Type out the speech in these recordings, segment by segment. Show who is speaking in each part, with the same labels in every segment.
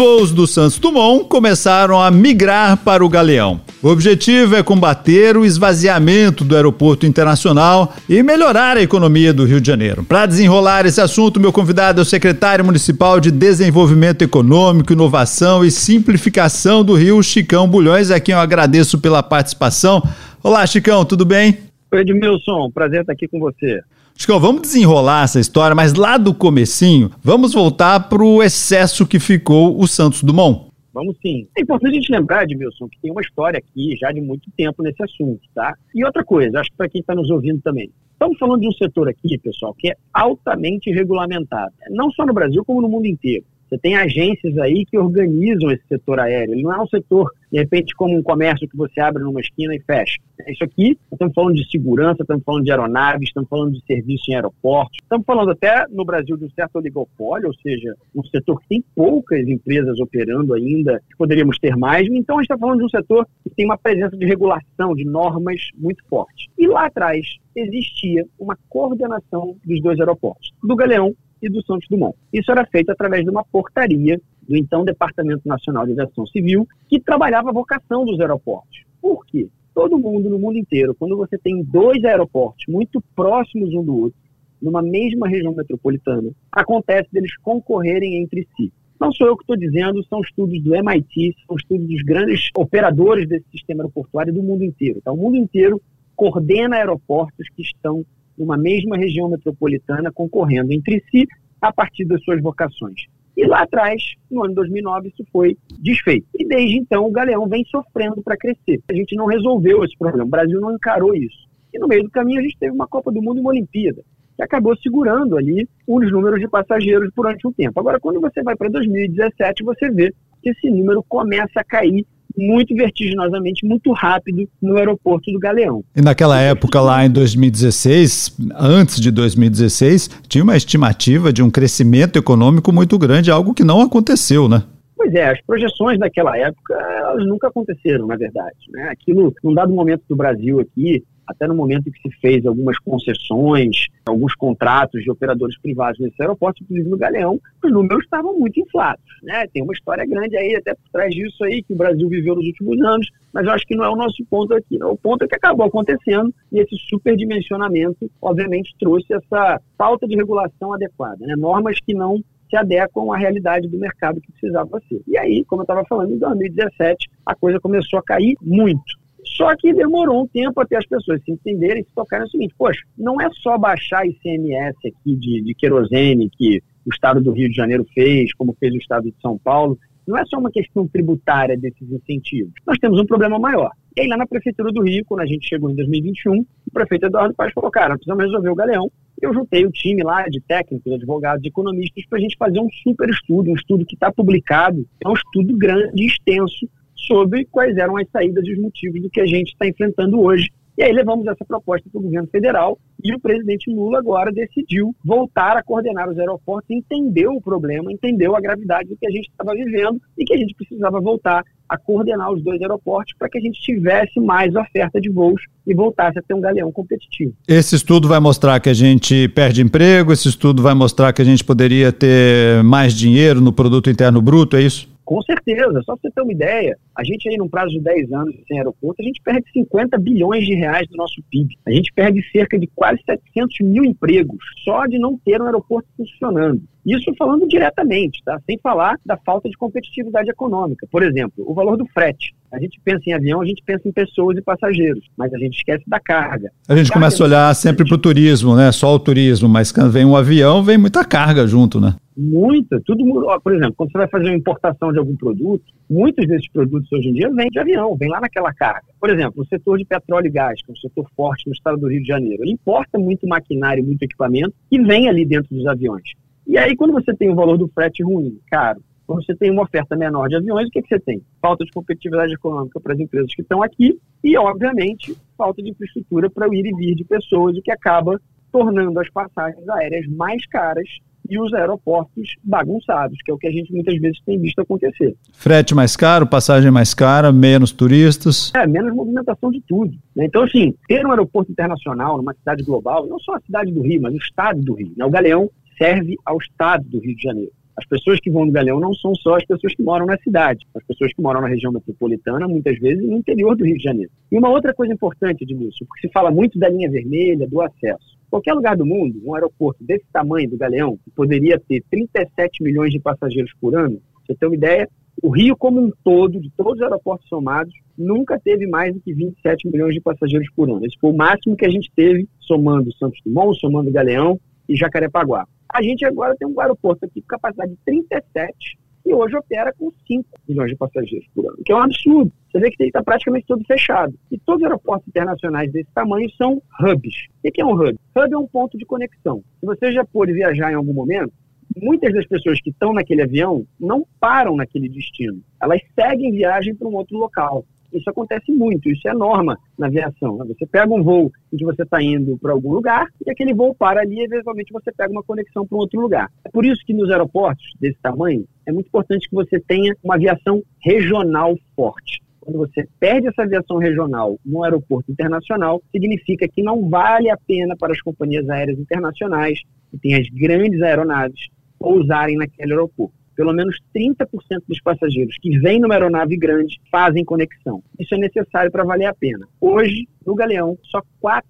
Speaker 1: Voos do Santos Dumont começaram a migrar para o Galeão. O objetivo é combater o esvaziamento do aeroporto internacional e melhorar a economia do Rio de Janeiro. Para desenrolar esse assunto, meu convidado é o secretário municipal de Desenvolvimento Econômico, Inovação e Simplificação do Rio, Chicão Bulhões, a quem eu agradeço pela participação. Olá, Chicão, tudo bem?
Speaker 2: Edmilson, prazer estar aqui com você.
Speaker 1: Chico, vamos desenrolar essa história, mas lá do comecinho, vamos voltar para o excesso que ficou o Santos Dumont.
Speaker 2: Vamos sim. É importante a gente lembrar, Edmilson, que tem uma história aqui já de muito tempo nesse assunto, tá? E outra coisa, acho que para quem está nos ouvindo também. Estamos falando de um setor aqui, pessoal, que é altamente regulamentado. Não só no Brasil, como no mundo inteiro. Você tem agências aí que organizam esse setor aéreo. Ele não é um setor, de repente, como um comércio que você abre numa esquina e fecha. Isso aqui, estamos falando de segurança, estamos falando de aeronaves, estamos falando de serviço em aeroportos, estamos falando até no Brasil de um certo oligopólio, ou seja, um setor que tem poucas empresas operando ainda, poderíamos ter mais. Então, a gente está falando de um setor que tem uma presença de regulação, de normas muito forte. E lá atrás existia uma coordenação dos dois aeroportos, do Galeão e do Santos Dumont. Isso era feito através de uma portaria do então Departamento Nacional de Aviação Civil, que trabalhava a vocação dos aeroportos. Por quê? Todo mundo no mundo inteiro, quando você tem dois aeroportos muito próximos um do outro, numa mesma região metropolitana, acontece deles concorrerem entre si. Não sou eu que estou dizendo, são estudos do MIT, são estudos dos grandes operadores desse sistema aeroportuário do mundo inteiro. Então, o mundo inteiro coordena aeroportos que estão numa mesma região metropolitana concorrendo entre si a partir das suas vocações. E lá atrás, no ano 2009, isso foi desfeito. E desde então, o Galeão vem sofrendo para crescer. A gente não resolveu esse problema, o Brasil não encarou isso. E no meio do caminho, a gente teve uma Copa do Mundo e uma Olimpíada, que acabou segurando ali os números de passageiros durante um tempo. Agora, quando você vai para 2017, você vê que esse número começa a cair muito vertiginosamente, muito rápido no aeroporto do Galeão.
Speaker 1: E naquela época, lá em 2016, antes de 2016, tinha uma estimativa de um crescimento econômico muito grande, algo que não aconteceu, né?
Speaker 2: Pois é, as projeções daquela época, elas nunca aconteceram, na verdade. Né? Aquilo, num dado momento do Brasil aqui, até no momento em que se fez algumas concessões, alguns contratos de operadores privados nesse aeroporto, inclusive no Galeão, os números estavam muito inflados. Né? Tem uma história grande aí, até por trás disso aí, que o Brasil viveu nos últimos anos, mas eu acho que não é o nosso ponto aqui. O ponto é que acabou acontecendo e esse superdimensionamento, obviamente, trouxe essa falta de regulação adequada. Né? Normas que não se adequam à realidade do mercado que precisava ser. E aí, como eu estava falando, em 2017 a coisa começou a cair muito. Só que demorou um tempo até as pessoas se entenderem e se tocarem no seguinte: poxa, não é só baixar ICMS aqui de, de querosene que o Estado do Rio de Janeiro fez, como fez o Estado de São Paulo, não é só uma questão tributária desses incentivos. Nós temos um problema maior. E aí, lá na Prefeitura do Rio, quando a gente chegou em 2021, o prefeito Eduardo Paz falou: cara, precisamos resolver o galeão. Eu juntei o time lá de técnicos, advogados, economistas, para a gente fazer um super estudo, um estudo que está publicado, é um estudo grande e extenso sobre quais eram as saídas e os motivos do que a gente está enfrentando hoje. E aí levamos essa proposta para o governo federal e o presidente Lula agora decidiu voltar a coordenar os aeroportos, entendeu o problema, entendeu a gravidade do que a gente estava vivendo e que a gente precisava voltar a coordenar os dois aeroportos para que a gente tivesse mais oferta de voos e voltasse a ter um galeão competitivo.
Speaker 1: Esse estudo vai mostrar que a gente perde emprego, esse estudo vai mostrar que a gente poderia ter mais dinheiro no produto interno bruto, é isso?
Speaker 2: Com certeza, só para você ter uma ideia, a gente aí num prazo de 10 anos sem aeroporto, a gente perde 50 bilhões de reais do nosso PIB. A gente perde cerca de quase 700 mil empregos só de não ter um aeroporto funcionando. Isso falando diretamente, tá? sem falar da falta de competitividade econômica. Por exemplo, o valor do frete. A gente pensa em avião, a gente pensa em pessoas e passageiros, mas a gente esquece da carga.
Speaker 1: A gente começa a olhar sempre para o turismo, né? Só o turismo, mas quando vem um avião, vem muita carga junto, né?
Speaker 2: Muita, tudo. Por exemplo, quando você vai fazer uma importação de algum produto, muitos desses produtos hoje em dia vêm de avião, vêm lá naquela carga. Por exemplo, o setor de petróleo e gás, que é um setor forte no estado do Rio de Janeiro, ele importa muito maquinário, muito equipamento e vem ali dentro dos aviões. E aí, quando você tem o valor do frete ruim, caro, quando você tem uma oferta menor de aviões, o que, que você tem? Falta de competitividade econômica para as empresas que estão aqui e, obviamente, falta de infraestrutura para o ir e vir de pessoas, o que acaba tornando as passagens aéreas mais caras e os aeroportos bagunçados, que é o que a gente muitas vezes tem visto acontecer.
Speaker 1: Frete mais caro, passagem mais cara, menos turistas.
Speaker 2: É, menos movimentação de tudo. Né? Então, assim, ter um aeroporto internacional numa cidade global, não só a cidade do Rio, mas o estado do Rio. Né? O Galeão serve ao estado do Rio de Janeiro. As pessoas que vão no Galeão não são só as pessoas que moram na cidade, as pessoas que moram na região metropolitana, muitas vezes no interior do Rio de Janeiro. E uma outra coisa importante, Edmilson, porque se fala muito da linha vermelha, do acesso. Qualquer lugar do mundo, um aeroporto desse tamanho do Galeão, poderia ter 37 milhões de passageiros por ano, você tem uma ideia, o Rio como um todo, de todos os aeroportos somados, nunca teve mais do que 27 milhões de passageiros por ano. Esse foi o máximo que a gente teve, somando Santos Dumont, somando Galeão e Jacarepaguá. A gente agora tem um aeroporto aqui com capacidade de 37 e hoje opera com 5 milhões de passageiros por ano, que é um absurdo. Você vê que está praticamente todo fechado. E todos os aeroportos internacionais desse tamanho são hubs. O que é um hub? Hub é um ponto de conexão. Se você já pôde viajar em algum momento, muitas das pessoas que estão naquele avião não param naquele destino. Elas seguem viagem para um outro local. Isso acontece muito, isso é norma na aviação. Né? Você pega um voo em que você está indo para algum lugar e aquele voo para ali e eventualmente você pega uma conexão para um outro lugar. É por isso que nos aeroportos desse tamanho é muito importante que você tenha uma aviação regional forte. Quando você perde essa aviação regional no aeroporto internacional, significa que não vale a pena para as companhias aéreas internacionais, que têm as grandes aeronaves, pousarem naquele aeroporto pelo menos 30% dos passageiros que vêm numa aeronave grande fazem conexão. Isso é necessário para valer a pena. Hoje, no Galeão, só 4%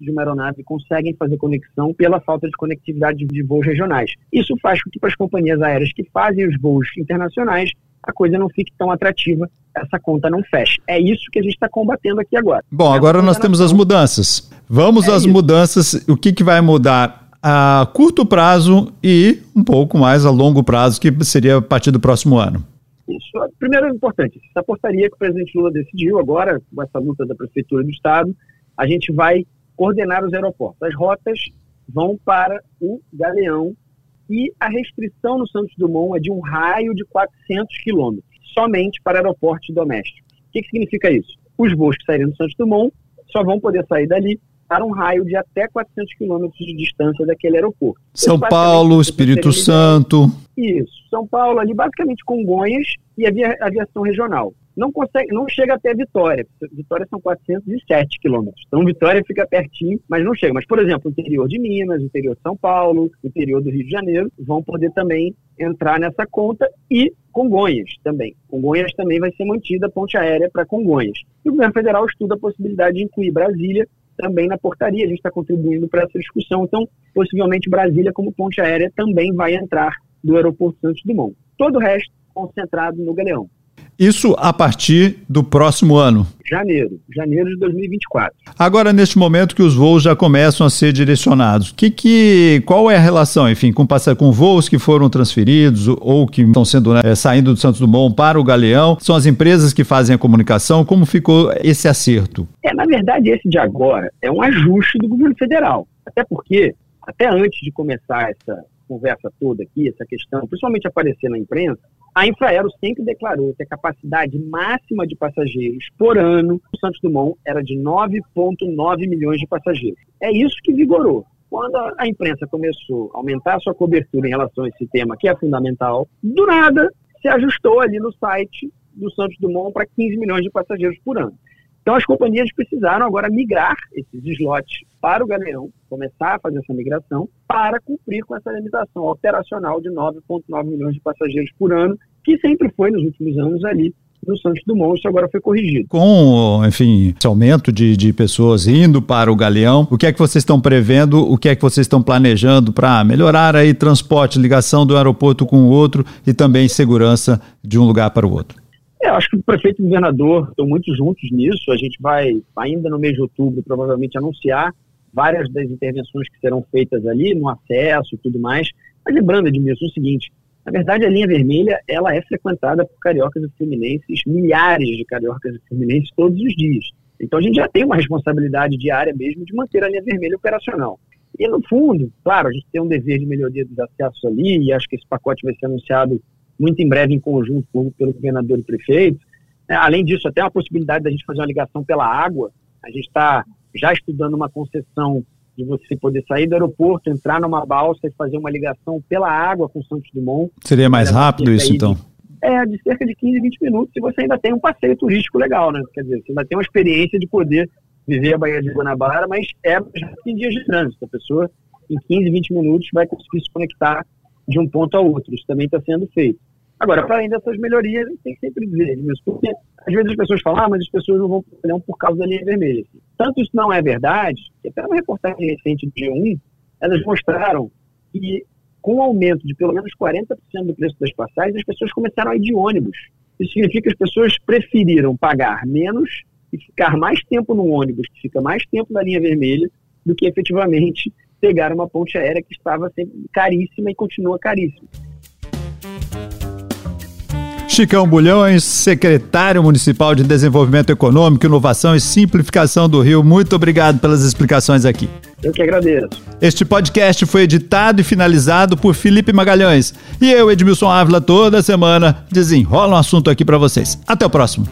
Speaker 2: de uma aeronave conseguem fazer conexão pela falta de conectividade de voos regionais. Isso faz com que para as companhias aéreas que fazem os voos internacionais a coisa não fique tão atrativa, essa conta não feche. É isso que a gente está combatendo aqui agora.
Speaker 1: Bom, agora nós temos as mudanças. Vamos é às isso. mudanças. O que, que vai mudar a curto prazo e um pouco mais a longo prazo, que seria a partir do próximo ano?
Speaker 2: Isso. Primeiro, é importante, essa portaria que o presidente Lula decidiu agora, com essa luta da Prefeitura do Estado, a gente vai coordenar os aeroportos. As rotas vão para o Galeão e a restrição no Santos Dumont é de um raio de 400 quilômetros, somente para aeroportos domésticos. O que, que significa isso? Os voos que saírem do Santos Dumont só vão poder sair dali para um raio de até 400 quilômetros de distância daquele aeroporto.
Speaker 1: São Paulo, Espírito Santo.
Speaker 2: Isso, São Paulo ali basicamente Congonhas e a aviação regional. Não consegue, não chega até Vitória. Vitória são 407 quilômetros. Então Vitória fica pertinho, mas não chega. Mas, por exemplo, o interior de Minas, o interior de São Paulo, o interior do Rio de Janeiro vão poder também entrar nessa conta e Congonhas também. Congonhas também vai ser mantida a ponte aérea para Congonhas. E o governo federal estuda a possibilidade de incluir Brasília também na portaria, a gente está contribuindo para essa discussão. Então, possivelmente Brasília, como ponte aérea, também vai entrar do aeroporto Santos Dumont. Todo o resto concentrado no Galeão.
Speaker 1: Isso a partir do próximo ano.
Speaker 2: Janeiro, janeiro de 2024.
Speaker 1: Agora, neste momento que os voos já começam a ser direcionados, que, que, qual é a relação, enfim, com, com voos que foram transferidos ou que estão sendo né, é, saindo do Santos Dumont para o Galeão? São as empresas que fazem a comunicação? Como ficou esse acerto?
Speaker 2: É, na verdade, esse de agora é um ajuste do governo federal. Até porque, até antes de começar essa conversa toda aqui, essa questão, principalmente aparecer na imprensa, a Infraero sempre declarou que a capacidade máxima de passageiros por ano no Santos Dumont era de 9,9 milhões de passageiros. É isso que vigorou. Quando a imprensa começou a aumentar a sua cobertura em relação a esse tema, que é fundamental, do nada se ajustou ali no site do Santos Dumont para 15 milhões de passageiros por ano. Então, as companhias precisaram agora migrar esses slots para o Galeão, começar a fazer essa migração, para cumprir com essa limitação operacional de 9,9 milhões de passageiros por ano, que sempre foi nos últimos anos ali no Santos Dumont, isso agora foi corrigido.
Speaker 1: Com, enfim, esse aumento de, de pessoas indo para o Galeão, o que é que vocês estão prevendo, o que é que vocês estão planejando para melhorar aí transporte, ligação do aeroporto com o outro e também segurança de um lugar para o outro?
Speaker 2: É, acho que o prefeito e o governador estão muito juntos nisso. A gente vai, ainda no mês de outubro, provavelmente anunciar várias das intervenções que serão feitas ali, no acesso e tudo mais. Mas lembrando, Edmilson, o seguinte, na verdade, a linha vermelha ela é frequentada por cariocas e fluminenses, milhares de cariocas e fluminenses todos os dias. Então a gente já tem uma responsabilidade diária mesmo de manter a linha vermelha operacional. E no fundo, claro, a gente tem um dever de melhoria dos acessos ali, e acho que esse pacote vai ser anunciado muito em breve em conjunto pelo governador e prefeito. É, além disso, até a possibilidade da gente fazer uma ligação pela água. A gente está já estudando uma concessão de você poder sair do aeroporto, entrar numa balsa e fazer uma ligação pela água com Santos Dumont.
Speaker 1: Seria mais rápido isso, então?
Speaker 2: De, é, de cerca de 15, 20 minutos, e você ainda tem um passeio turístico legal, né? Quer dizer, você ainda tem uma experiência de poder viver a Baía de Guanabara, mas é em dias de trânsito. A pessoa, em 15, 20 minutos, vai conseguir se conectar de um ponto ao outro. Isso também está sendo feito. Agora, para além dessas melhorias, a gente tem que sempre dizer, porque às vezes as pessoas falam, ah, mas as pessoas não vão para por causa da linha vermelha. Tanto isso não é verdade, que até uma reportagem recente do G1, elas mostraram que com o aumento de pelo menos 40% do preço das passagens, as pessoas começaram a ir de ônibus. Isso significa que as pessoas preferiram pagar menos e ficar mais tempo no ônibus, que fica mais tempo na linha vermelha, do que efetivamente pegar uma ponte aérea que estava sempre caríssima e continua caríssima.
Speaker 1: Chicão Bulhões, secretário municipal de Desenvolvimento Econômico, Inovação e Simplificação do Rio, muito obrigado pelas explicações aqui.
Speaker 2: Eu que agradeço.
Speaker 1: Este podcast foi editado e finalizado por Felipe Magalhães. E eu, Edmilson Ávila, toda semana desenrola um assunto aqui para vocês. Até o próximo.